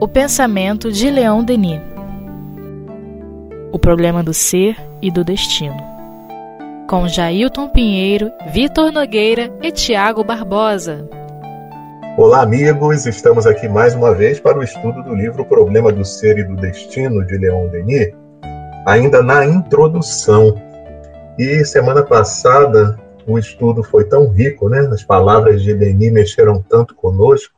O pensamento de Leão Denis. O problema do ser e do destino. Com Jailton Pinheiro, Vitor Nogueira e Tiago Barbosa. Olá, amigos! Estamos aqui mais uma vez para o estudo do livro O Problema do Ser e do Destino, de Leon Denis, ainda na introdução. E semana passada o estudo foi tão rico, né? As palavras de Denis mexeram tanto conosco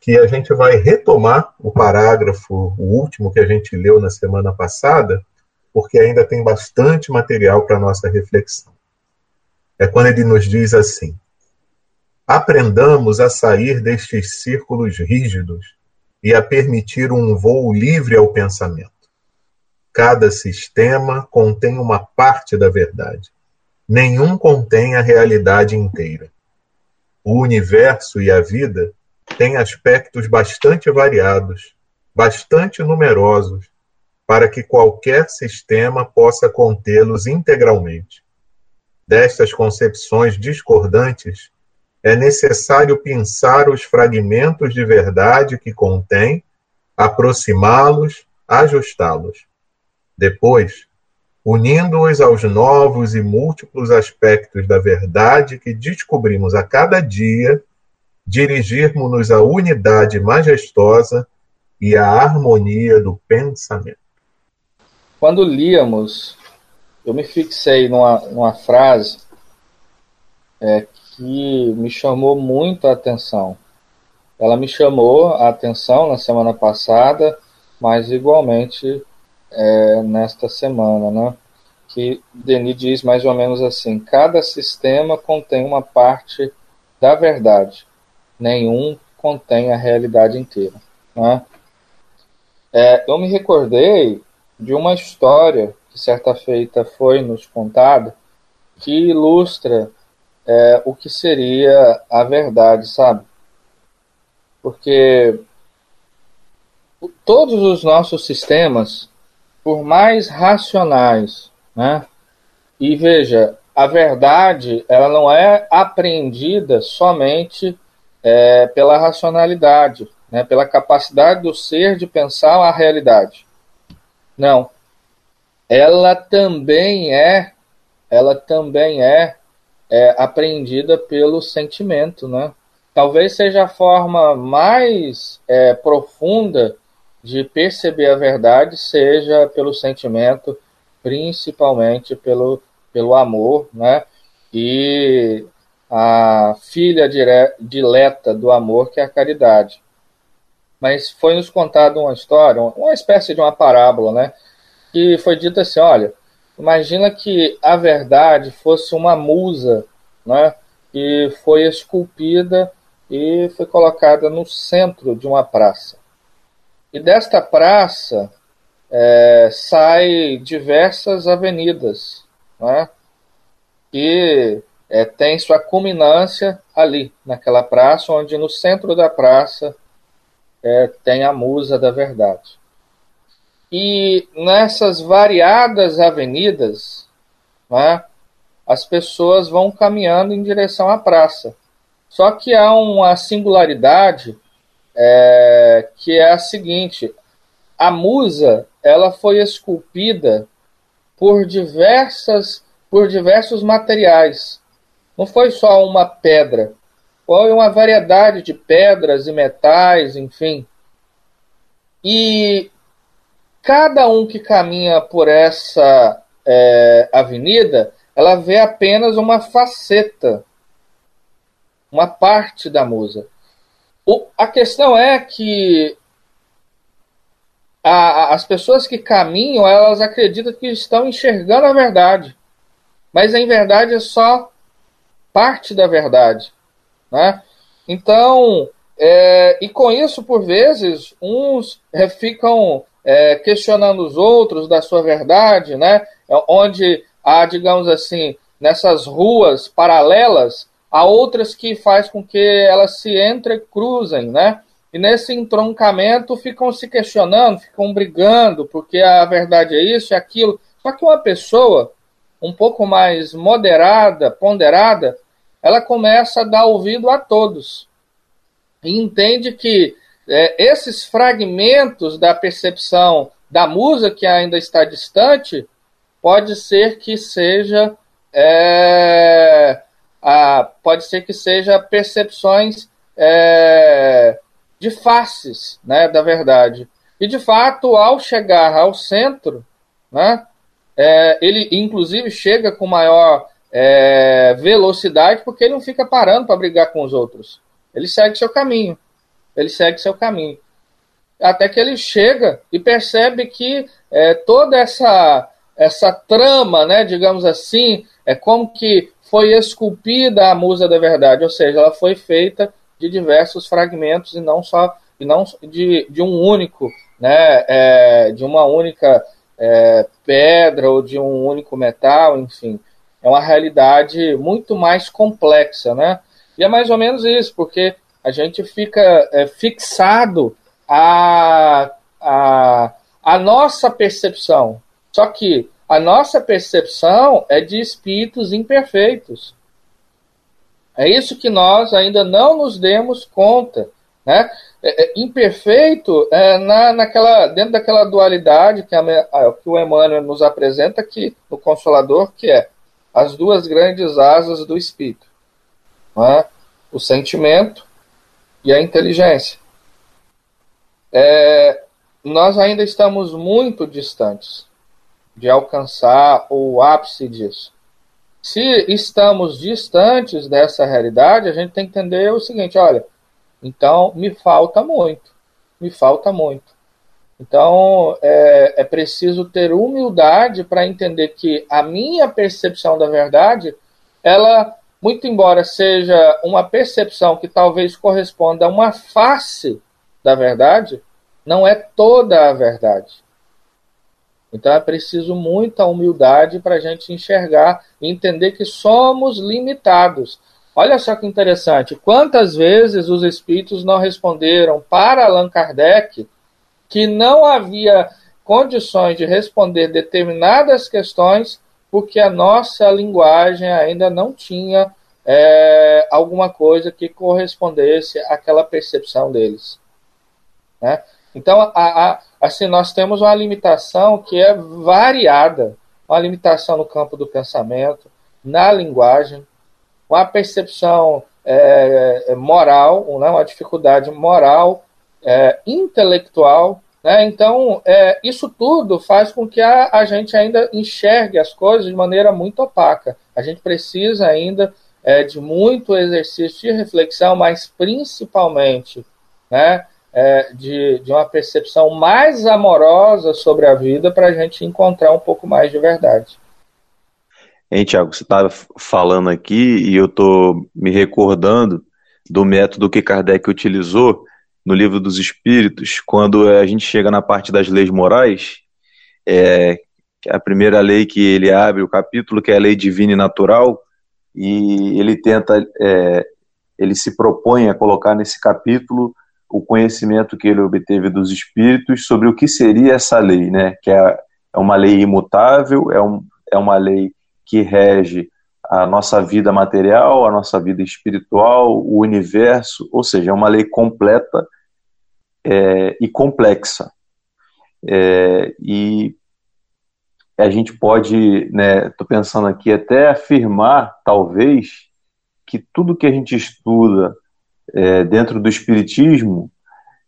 que a gente vai retomar o parágrafo, o último que a gente leu na semana passada, porque ainda tem bastante material para nossa reflexão. É quando ele nos diz assim: aprendamos a sair destes círculos rígidos e a permitir um voo livre ao pensamento. Cada sistema contém uma parte da verdade. Nenhum contém a realidade inteira. O universo e a vida têm aspectos bastante variados, bastante numerosos, para que qualquer sistema possa contê-los integralmente. Destas concepções discordantes, é necessário pensar os fragmentos de verdade que contém, aproximá-los, ajustá-los. Depois, unindo-os aos novos e múltiplos aspectos da verdade que descobrimos a cada dia, dirigirmos-nos à unidade majestosa e à harmonia do pensamento. Quando líamos, eu me fixei numa, numa frase é, que me chamou muito a atenção. Ela me chamou a atenção na semana passada, mas igualmente é, nesta semana, né? que Denis diz mais ou menos assim: cada sistema contém uma parte da verdade, nenhum contém a realidade inteira. Né? É, eu me recordei de uma história que certa feita foi nos contada que ilustra é, o que seria a verdade, sabe? Porque todos os nossos sistemas por mais racionais, né? E veja, a verdade ela não é apreendida somente é, pela racionalidade, né? Pela capacidade do ser de pensar a realidade. Não, ela também é, ela também é, é apreendida pelo sentimento, né? Talvez seja a forma mais é, profunda de perceber a verdade seja pelo sentimento, principalmente pelo, pelo amor, né? E a filha dire, dileta do amor, que é a caridade. Mas foi nos contado uma história, uma espécie de uma parábola, né? Que foi dito assim: olha, imagina que a verdade fosse uma musa, né? Que foi esculpida e foi colocada no centro de uma praça. E desta praça é, sai diversas avenidas, né, que é, tem sua culminância ali, naquela praça, onde no centro da praça é, tem a musa da verdade. E nessas variadas avenidas, né, as pessoas vão caminhando em direção à praça. Só que há uma singularidade é, que é a seguinte: a musa ela foi esculpida por diversas por diversos materiais. Não foi só uma pedra, foi uma variedade de pedras e metais, enfim. E cada um que caminha por essa é, avenida, ela vê apenas uma faceta, uma parte da musa. O, a questão é que a, as pessoas que caminham, elas acreditam que estão enxergando a verdade. Mas em verdade é só parte da verdade. Né? Então, é, e com isso, por vezes, uns ficam é, questionando os outros da sua verdade, né? onde há, digamos assim, nessas ruas paralelas, há outras que faz com que elas se entrecruzem, né? E nesse entroncamento ficam se questionando, ficam brigando, porque a verdade é isso e aquilo. Só que uma pessoa um pouco mais moderada, ponderada, ela começa a dar ouvido a todos. e entende que é, esses fragmentos da percepção da musa que ainda está distante pode ser que seja é, a, pode ser que seja percepções é, de faces né, da verdade. E, de fato, ao chegar ao centro, né, é, ele, inclusive, chega com maior é, velocidade, porque ele não fica parando para brigar com os outros. Ele segue seu caminho. Ele segue seu caminho. Até que ele chega e percebe que é, toda essa, essa trama, né, digamos assim, é como que foi esculpida a musa da verdade, ou seja, ela foi feita de diversos fragmentos e não só e não de, de um único, né, é, de uma única é, pedra ou de um único metal, enfim, é uma realidade muito mais complexa, né? E é mais ou menos isso, porque a gente fica é, fixado a, a, a nossa percepção. Só que a nossa percepção é de espíritos imperfeitos. É isso que nós ainda não nos demos conta. Né? É, é, imperfeito é na, naquela, dentro daquela dualidade que, a, que o Emmanuel nos apresenta aqui no Consolador, que é as duas grandes asas do espírito: é? o sentimento e a inteligência. É, nós ainda estamos muito distantes de alcançar o ápice disso. Se estamos distantes dessa realidade, a gente tem que entender o seguinte: olha, então me falta muito, me falta muito. Então é, é preciso ter humildade para entender que a minha percepção da verdade, ela, muito embora seja uma percepção que talvez corresponda a uma face da verdade, não é toda a verdade. Então é preciso muita humildade para a gente enxergar e entender que somos limitados. Olha só que interessante. Quantas vezes os espíritos não responderam para Allan Kardec que não havia condições de responder determinadas questões porque a nossa linguagem ainda não tinha é, alguma coisa que correspondesse àquela percepção deles. Né? Então, a, a, assim, nós temos uma limitação que é variada, uma limitação no campo do pensamento, na linguagem, uma percepção é, é moral, né, uma dificuldade moral, é, intelectual. Né? Então, é, isso tudo faz com que a, a gente ainda enxergue as coisas de maneira muito opaca. A gente precisa ainda é, de muito exercício de reflexão, mas principalmente né, é, de, de uma percepção mais amorosa sobre a vida para a gente encontrar um pouco mais de verdade. Hein, Tiago, você estava falando aqui e eu estou me recordando do método que Kardec utilizou no livro dos Espíritos, quando a gente chega na parte das leis morais, é, a primeira lei que ele abre o capítulo, que é a lei divina e natural, e ele tenta, é, ele se propõe a colocar nesse capítulo o conhecimento que ele obteve dos espíritos sobre o que seria essa lei, né? Que é, é uma lei imutável, é, um, é uma lei que rege a nossa vida material, a nossa vida espiritual, o universo, ou seja, é uma lei completa é, e complexa. É, e a gente pode, né, estou pensando aqui, até afirmar, talvez, que tudo que a gente estuda é, dentro do Espiritismo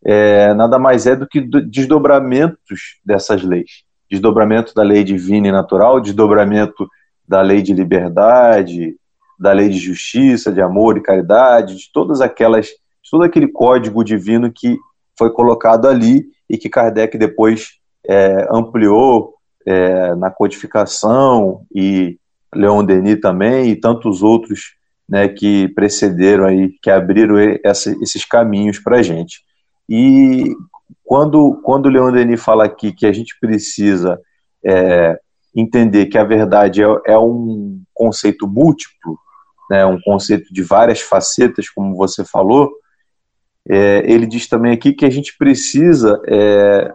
é, nada mais é do que desdobramentos dessas leis. Desdobramento da lei divina e natural, desdobramento da lei de liberdade, da lei de justiça, de amor e caridade, de todas aquelas, de todo aquele código divino que foi colocado ali e que Kardec depois é, ampliou é, na codificação e Leon Denis também e tantos outros né, que precederam aí, que abriram essa, esses caminhos para a gente. E quando, quando o Leon Denis fala aqui que a gente precisa é, entender que a verdade é, é, um conceito múltiplo, né, um conceito de várias facetas, como você falou, é, ele diz também aqui que a gente precisa é,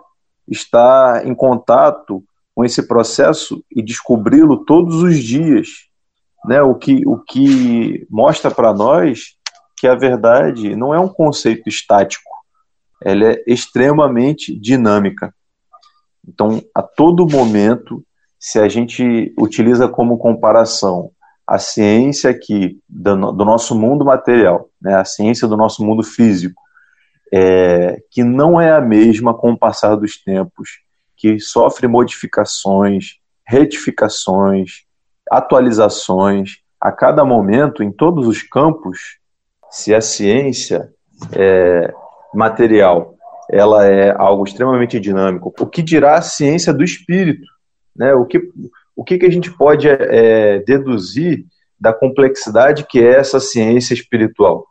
estar em contato com esse processo e descobri-lo todos os dias, né, o, que, o que mostra para nós que a verdade não é um conceito estático, ela é extremamente dinâmica. Então, a todo momento, se a gente utiliza como comparação a ciência aqui do, do nosso mundo material, né, a ciência do nosso mundo físico, é, que não é a mesma com o passar dos tempos, que sofre modificações, retificações, atualizações a cada momento em todos os campos. Se a ciência é material ela é algo extremamente dinâmico, o que dirá a ciência do espírito? Né? O, que, o que, que a gente pode é, deduzir da complexidade que é essa ciência espiritual?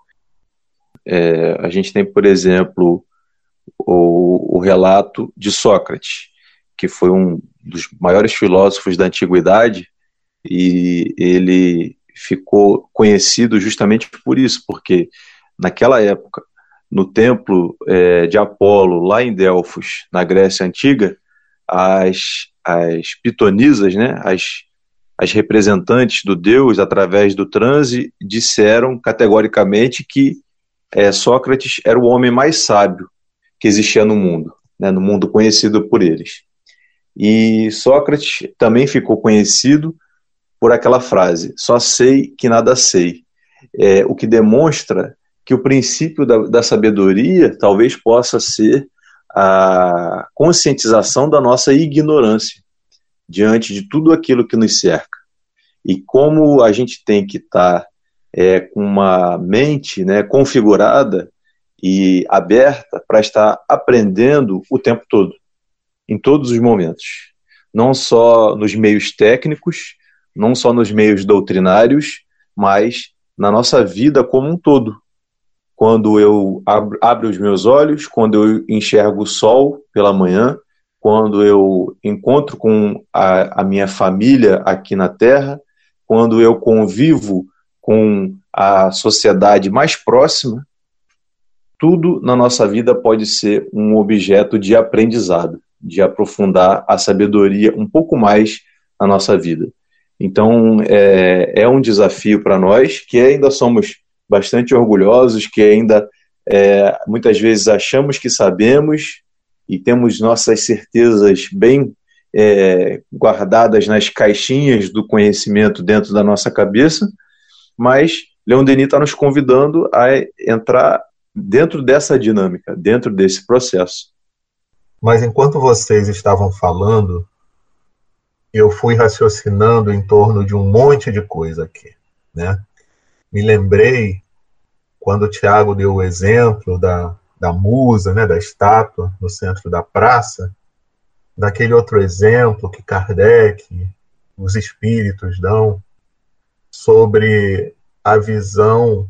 É, a gente tem, por exemplo, o, o, relato de Sócrates, que foi um dos maiores filósofos da antiguidade, e ele ficou conhecido justamente por isso, porque naquela época, no templo é, de Apolo, lá em Delfos, na Grécia Antiga, as, as pitonisas, né, as, as representantes do deus, através do transe, disseram categoricamente que é, Sócrates era o homem mais sábio que existia no mundo, né, no mundo conhecido por eles. E Sócrates também ficou conhecido por aquela frase: só sei que nada sei. É, o que demonstra que o princípio da, da sabedoria talvez possa ser a conscientização da nossa ignorância diante de tudo aquilo que nos cerca. E como a gente tem que estar tá é, com uma mente né, configurada e aberta para estar aprendendo o tempo todo, em todos os momentos. Não só nos meios técnicos, não só nos meios doutrinários, mas na nossa vida como um todo. Quando eu abro, abro os meus olhos, quando eu enxergo o sol pela manhã, quando eu encontro com a, a minha família aqui na Terra, quando eu convivo com a sociedade mais próxima, tudo na nossa vida pode ser um objeto de aprendizado, de aprofundar a sabedoria um pouco mais na nossa vida. Então, é, é um desafio para nós, que ainda somos bastante orgulhosos, que ainda é, muitas vezes achamos que sabemos e temos nossas certezas bem é, guardadas nas caixinhas do conhecimento dentro da nossa cabeça, mas Leon Denis está nos convidando a entrar dentro dessa dinâmica, dentro desse processo. Mas enquanto vocês estavam falando, eu fui raciocinando em torno de um monte de coisa aqui, né? Me lembrei quando o Tiago deu o exemplo da, da musa, né, da estátua no centro da praça, daquele outro exemplo que Kardec, os espíritos dão sobre a visão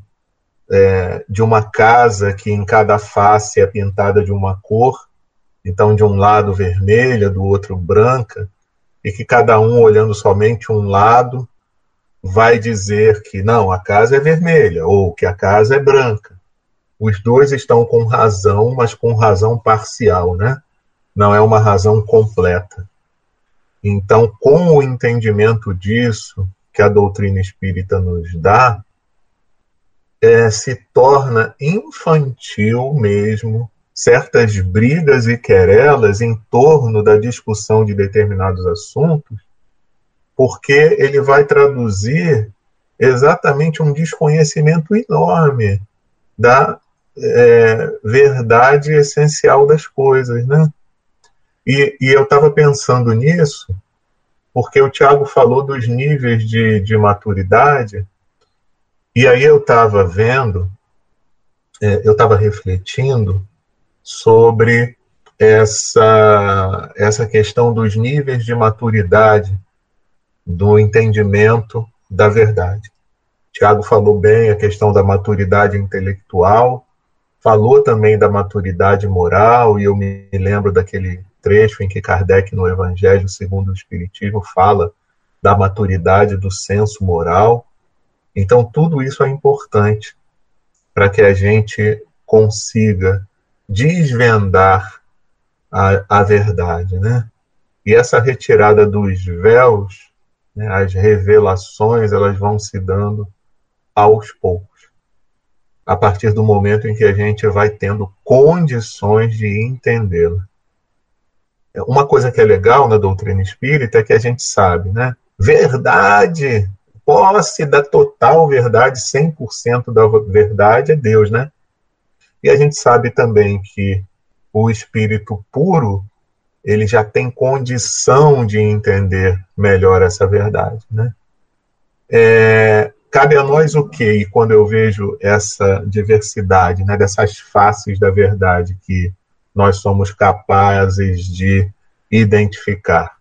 é, de uma casa que em cada face é pintada de uma cor, então de um lado vermelha, do outro branca, e que cada um olhando somente um lado vai dizer que não, a casa é vermelha ou que a casa é branca. Os dois estão com razão, mas com razão parcial, né? Não é uma razão completa. Então, com o entendimento disso que a doutrina espírita nos dá, é, se torna infantil mesmo certas brigas e querelas em torno da discussão de determinados assuntos, porque ele vai traduzir exatamente um desconhecimento enorme da é, verdade essencial das coisas, né? E, e eu estava pensando nisso, porque o Tiago falou dos níveis de, de maturidade, e aí eu estava vendo, é, eu estava refletindo sobre essa, essa questão dos níveis de maturidade do entendimento da verdade. Tiago falou bem a questão da maturidade intelectual, falou também da maturidade moral, e eu me lembro daquele trecho em que Kardec, no Evangelho segundo o Espiritismo, fala da maturidade do senso moral. Então, tudo isso é importante para que a gente consiga desvendar a, a verdade, né? E essa retirada dos véus, né, as revelações, elas vão se dando aos poucos. a partir do momento em que a gente vai tendo condições de entendê-la. Uma coisa que é legal na doutrina espírita é que a gente sabe, né? Verdade, posse da total verdade, 100% da verdade é Deus, né? E a gente sabe também que o espírito puro, ele já tem condição de entender melhor essa verdade, né? É, cabe a nós o quê? E quando eu vejo essa diversidade, né, dessas faces da verdade que nós somos capazes de identificar,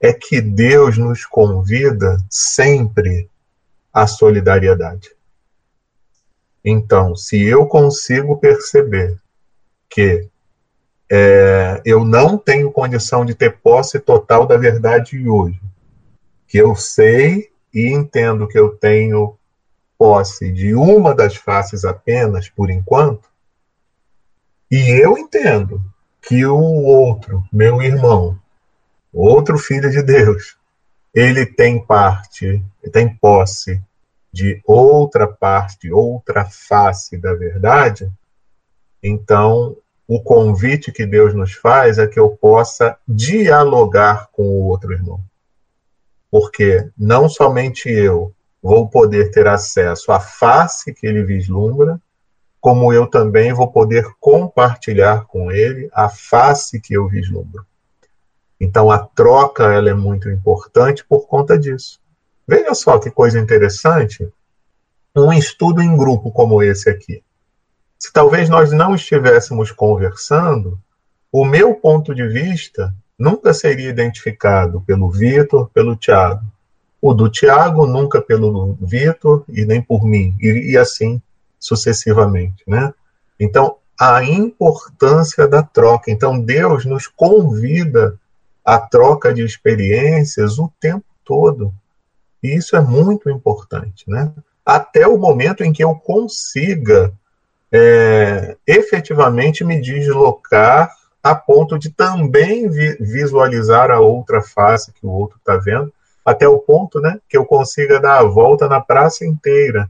é que Deus nos convida sempre à solidariedade. Então, se eu consigo perceber que é, eu não tenho condição de ter posse total da verdade hoje, que eu sei e entendo que eu tenho posse de uma das faces apenas, por enquanto, e eu entendo que o outro, meu irmão, outro filho de Deus, ele tem parte, tem posse de outra parte, outra face da verdade, então o convite que Deus nos faz é que eu possa dialogar com o outro irmão porque não somente eu vou poder ter acesso à face que ele vislumbra, como eu também vou poder compartilhar com ele a face que eu vislumbro. Então a troca ela é muito importante por conta disso. Veja só que coisa interessante, um estudo em grupo como esse aqui. Se talvez nós não estivéssemos conversando, o meu ponto de vista nunca seria identificado pelo Vitor, pelo Tiago. O do Tiago nunca pelo Vitor e nem por mim, e, e assim sucessivamente, né? Então, a importância da troca. Então, Deus nos convida à troca de experiências o tempo todo. E isso é muito importante, né? Até o momento em que eu consiga é, efetivamente me deslocar a ponto de também vi visualizar a outra face que o outro está vendo, até o ponto né, que eu consiga dar a volta na praça inteira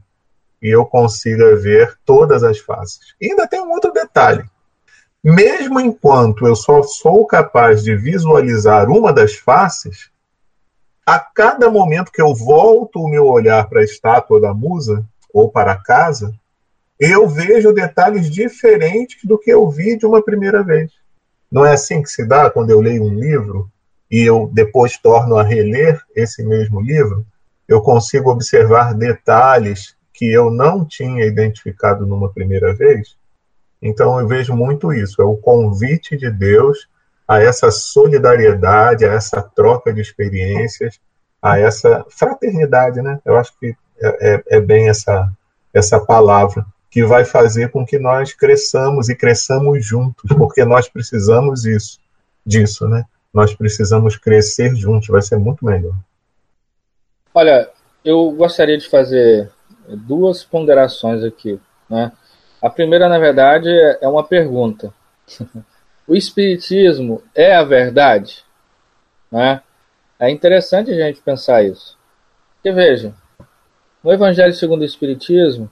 e eu consiga ver todas as faces. E ainda tem um outro detalhe. Mesmo enquanto eu só sou capaz de visualizar uma das faces, a cada momento que eu volto o meu olhar para a estátua da musa ou para a casa, eu vejo detalhes diferentes do que eu vi de uma primeira vez. Não é assim que se dá quando eu leio um livro e eu depois torno a reler esse mesmo livro? Eu consigo observar detalhes que eu não tinha identificado numa primeira vez? Então eu vejo muito isso, é o convite de Deus a essa solidariedade, a essa troca de experiências, a essa fraternidade, né? Eu acho que é, é, é bem essa, essa palavra que vai fazer com que nós cresçamos e cresçamos juntos, porque nós precisamos isso, disso, né? Nós precisamos crescer juntos, vai ser muito melhor. Olha, eu gostaria de fazer duas ponderações aqui, né? A primeira, na verdade, é uma pergunta. O espiritismo é a verdade? Né? É interessante a gente pensar isso. Porque veja, no Evangelho segundo o Espiritismo,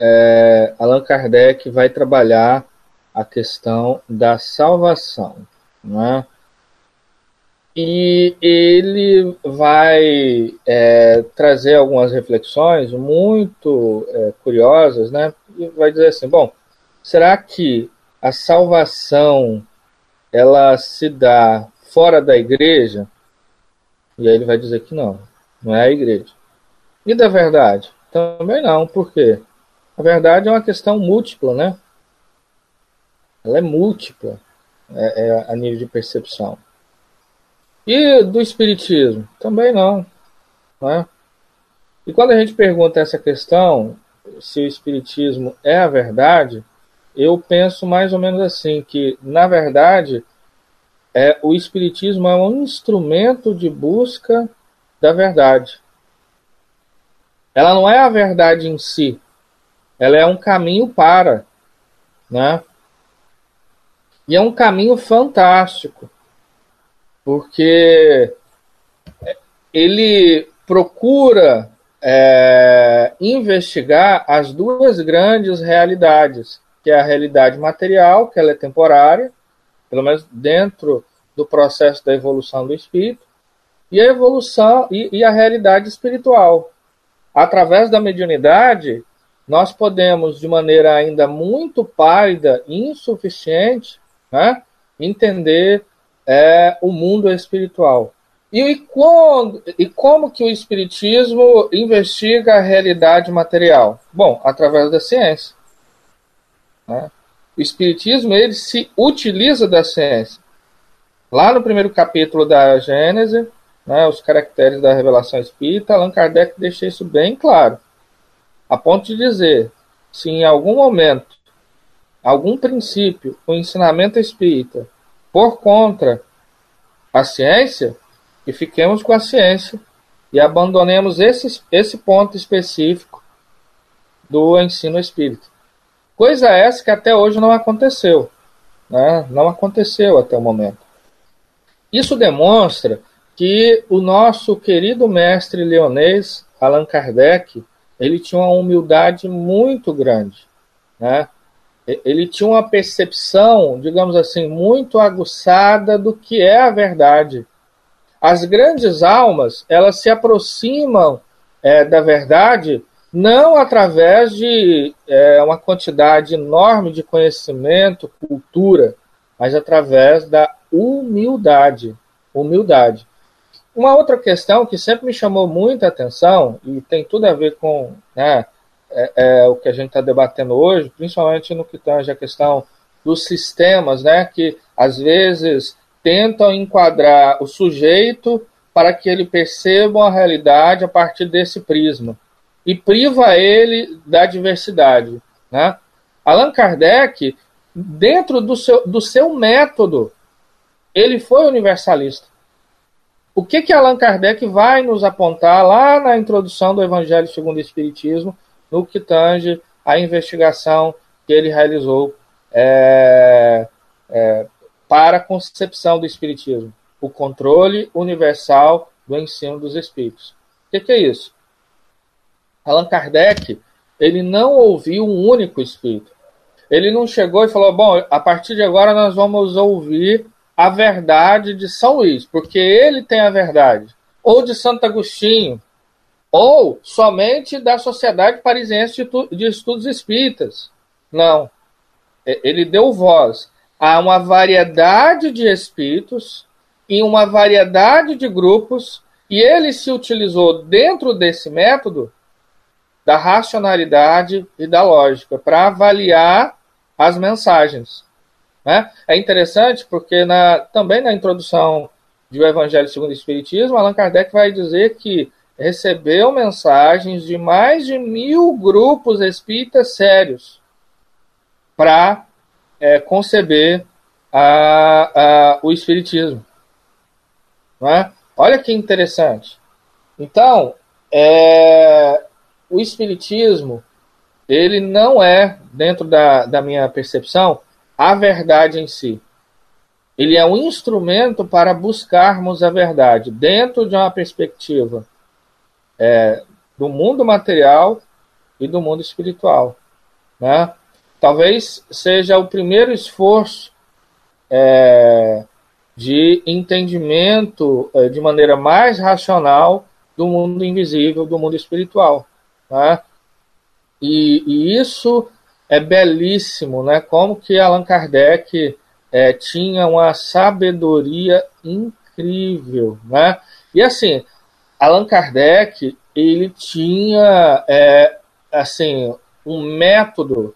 é, Allan Kardec vai trabalhar a questão da salvação. Né? E ele vai é, trazer algumas reflexões muito é, curiosas, né? E vai dizer assim: bom, será que a salvação ela se dá fora da igreja? E aí ele vai dizer que não, não é a igreja. E da verdade? Também não, por quê? A verdade é uma questão múltipla, né? Ela é múltipla é, é, a nível de percepção. E do espiritismo? Também não. Né? E quando a gente pergunta essa questão, se o espiritismo é a verdade, eu penso mais ou menos assim, que na verdade é, o espiritismo é um instrumento de busca da verdade. Ela não é a verdade em si, ela é um caminho para, né? E é um caminho fantástico, porque ele procura é, investigar as duas grandes realidades, que é a realidade material, que ela é temporária, pelo menos dentro do processo da evolução do espírito, e a evolução e, e a realidade espiritual. Através da mediunidade, nós podemos, de maneira ainda muito pálida insuficiente, né, entender é, o mundo espiritual. E, e, quando, e como que o Espiritismo investiga a realidade material? Bom, através da ciência. Né? O Espiritismo ele se utiliza da ciência. Lá no primeiro capítulo da Gênese, né, os caracteres da revelação espírita, Allan Kardec deixa isso bem claro, a ponto de dizer: se em algum momento, algum princípio, o ensinamento espírita por contra a ciência, e fiquemos com a ciência e abandonemos esse, esse ponto específico do ensino espírita. Coisa essa que até hoje não aconteceu. Né? Não aconteceu até o momento. Isso demonstra que o nosso querido mestre leonês, Allan Kardec, ele tinha uma humildade muito grande. Né? Ele tinha uma percepção, digamos assim, muito aguçada do que é a verdade. As grandes almas, elas se aproximam é, da verdade não através de é, uma quantidade enorme de conhecimento, cultura, mas através da humildade. Humildade. Uma outra questão que sempre me chamou muita atenção, e tem tudo a ver com né, é, é, o que a gente está debatendo hoje, principalmente no que tange a questão dos sistemas, né, que às vezes tentam enquadrar o sujeito para que ele perceba a realidade a partir desse prisma e priva ele da diversidade. Né? Allan Kardec, dentro do seu, do seu método, ele foi universalista. O que que Allan Kardec vai nos apontar lá na introdução do Evangelho segundo o Espiritismo, no que tange a investigação que ele realizou é, é, para a concepção do Espiritismo? O controle universal do ensino dos Espíritos. O que, que é isso? Allan Kardec ele não ouviu um único Espírito. Ele não chegou e falou: bom, a partir de agora nós vamos ouvir a verdade de São Luís, porque ele tem a verdade, ou de Santo Agostinho, ou somente da Sociedade Parisiense de Estudos Espíritas. Não. Ele deu voz a uma variedade de espíritos em uma variedade de grupos e ele se utilizou dentro desse método da racionalidade e da lógica para avaliar as mensagens. Né? É interessante porque na, também na introdução do Evangelho segundo o Espiritismo, Allan Kardec vai dizer que recebeu mensagens de mais de mil grupos espíritas sérios para é, conceber a, a, o Espiritismo. Não é? Olha que interessante. Então, é, o Espiritismo, ele não é, dentro da, da minha percepção, a verdade em si. Ele é um instrumento para buscarmos a verdade dentro de uma perspectiva é, do mundo material e do mundo espiritual. Né? Talvez seja o primeiro esforço é, de entendimento é, de maneira mais racional do mundo invisível, do mundo espiritual. Né? E, e, isso é belíssimo, né? Como que Allan Kardec é, tinha uma sabedoria incrível, né? E assim, Allan Kardec ele tinha é, assim um método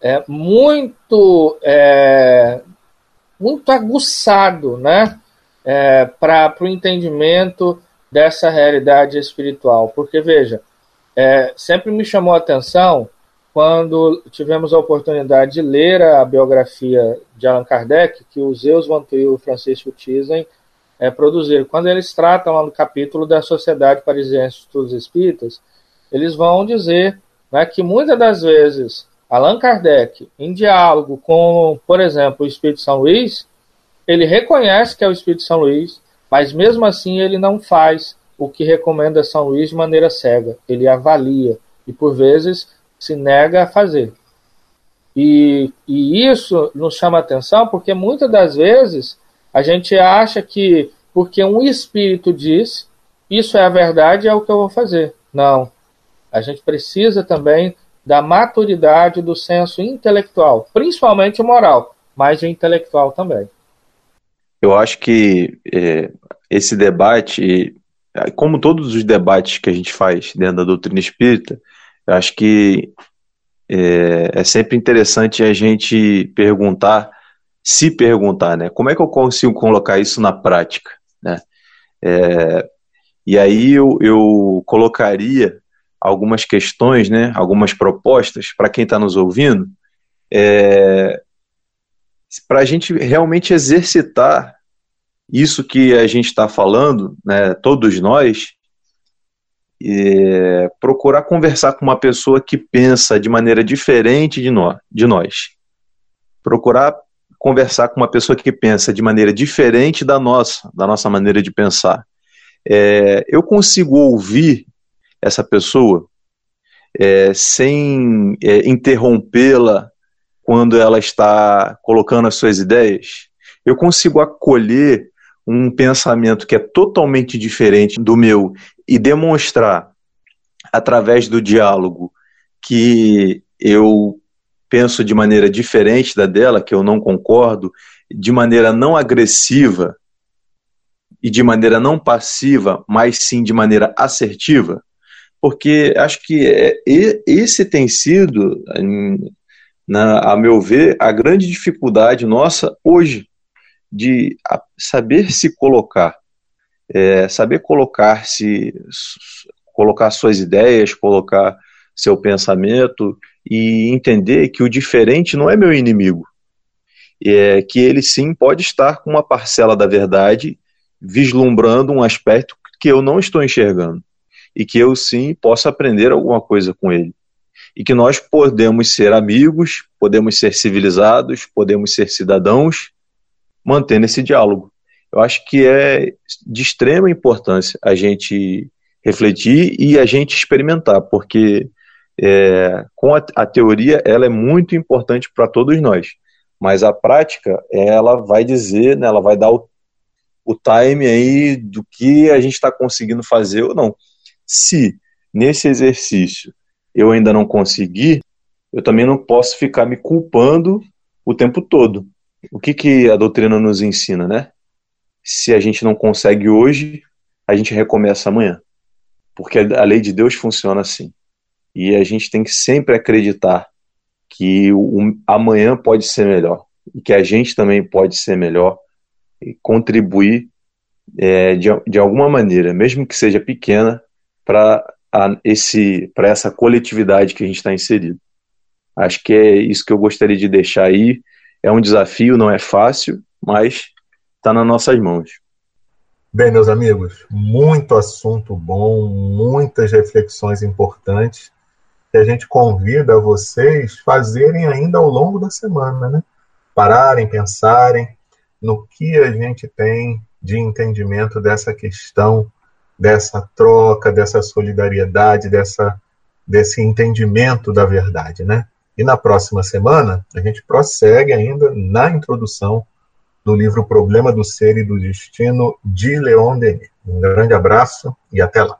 é, muito é, muito aguçado, né? É, para o entendimento dessa realidade espiritual, porque veja, é, sempre me chamou a atenção quando tivemos a oportunidade de ler a biografia de Allan Kardec, que os Zeus Vantu e o Francisco Thyssen é, produziram. Quando eles tratam lá no capítulo da Sociedade Parisiense de Estudos Espíritas, eles vão dizer né, que muitas das vezes Allan Kardec, em diálogo com, por exemplo, o Espírito São Luís, ele reconhece que é o Espírito São Luís, mas mesmo assim ele não faz o que recomenda São Luís de maneira cega. Ele avalia e, por vezes, se nega a fazer. E, e isso nos chama atenção porque muitas das vezes a gente acha que porque um espírito diz isso é a verdade, é o que eu vou fazer. Não. A gente precisa também da maturidade do senso intelectual, principalmente moral, mas intelectual também. Eu acho que é, esse debate, como todos os debates que a gente faz dentro da doutrina espírita, eu acho que é, é sempre interessante a gente perguntar, se perguntar, né? Como é que eu consigo colocar isso na prática, né? É, e aí eu, eu colocaria algumas questões, né, algumas propostas para quem está nos ouvindo, é, para a gente realmente exercitar isso que a gente está falando, né, todos nós, é, procurar conversar com uma pessoa que pensa de maneira diferente de nós, de nós. Procurar conversar com uma pessoa que pensa de maneira diferente da nossa, da nossa maneira de pensar. É, eu consigo ouvir essa pessoa é, sem é, interrompê-la quando ela está colocando as suas ideias. Eu consigo acolher um pensamento que é totalmente diferente do meu e demonstrar através do diálogo que eu penso de maneira diferente da dela, que eu não concordo, de maneira não agressiva e de maneira não passiva, mas sim de maneira assertiva, porque acho que é, esse tem sido, na, a meu ver, a grande dificuldade nossa hoje de saber se colocar, é, saber colocar-se, colocar suas ideias, colocar seu pensamento e entender que o diferente não é meu inimigo, é que ele sim pode estar com uma parcela da verdade vislumbrando um aspecto que eu não estou enxergando e que eu sim possa aprender alguma coisa com ele. E que nós podemos ser amigos, podemos ser civilizados, podemos ser cidadãos, mantendo esse diálogo. Eu acho que é de extrema importância a gente refletir e a gente experimentar, porque é, com a, a, teoria ela é muito importante para todos nós, mas a prática ela vai dizer, né, ela vai dar o, o time aí do que a gente está conseguindo fazer ou não. Se nesse exercício eu ainda não conseguir, eu também não posso ficar me culpando o tempo todo. O que, que a doutrina nos ensina, né? Se a gente não consegue hoje, a gente recomeça amanhã. Porque a lei de Deus funciona assim. E a gente tem que sempre acreditar que o amanhã pode ser melhor. E que a gente também pode ser melhor e contribuir é, de, de alguma maneira, mesmo que seja pequena, para essa coletividade que a gente está inserido. Acho que é isso que eu gostaria de deixar aí. É um desafio, não é fácil, mas está nas nossas mãos. Bem, meus amigos, muito assunto bom, muitas reflexões importantes que a gente convida vocês fazerem ainda ao longo da semana, né? Pararem, pensarem no que a gente tem de entendimento dessa questão dessa troca, dessa solidariedade, dessa, desse entendimento da verdade, né? E na próxima semana, a gente prossegue ainda na introdução do livro Problema do Ser e do Destino, de Leon Denis. Um grande abraço e até lá.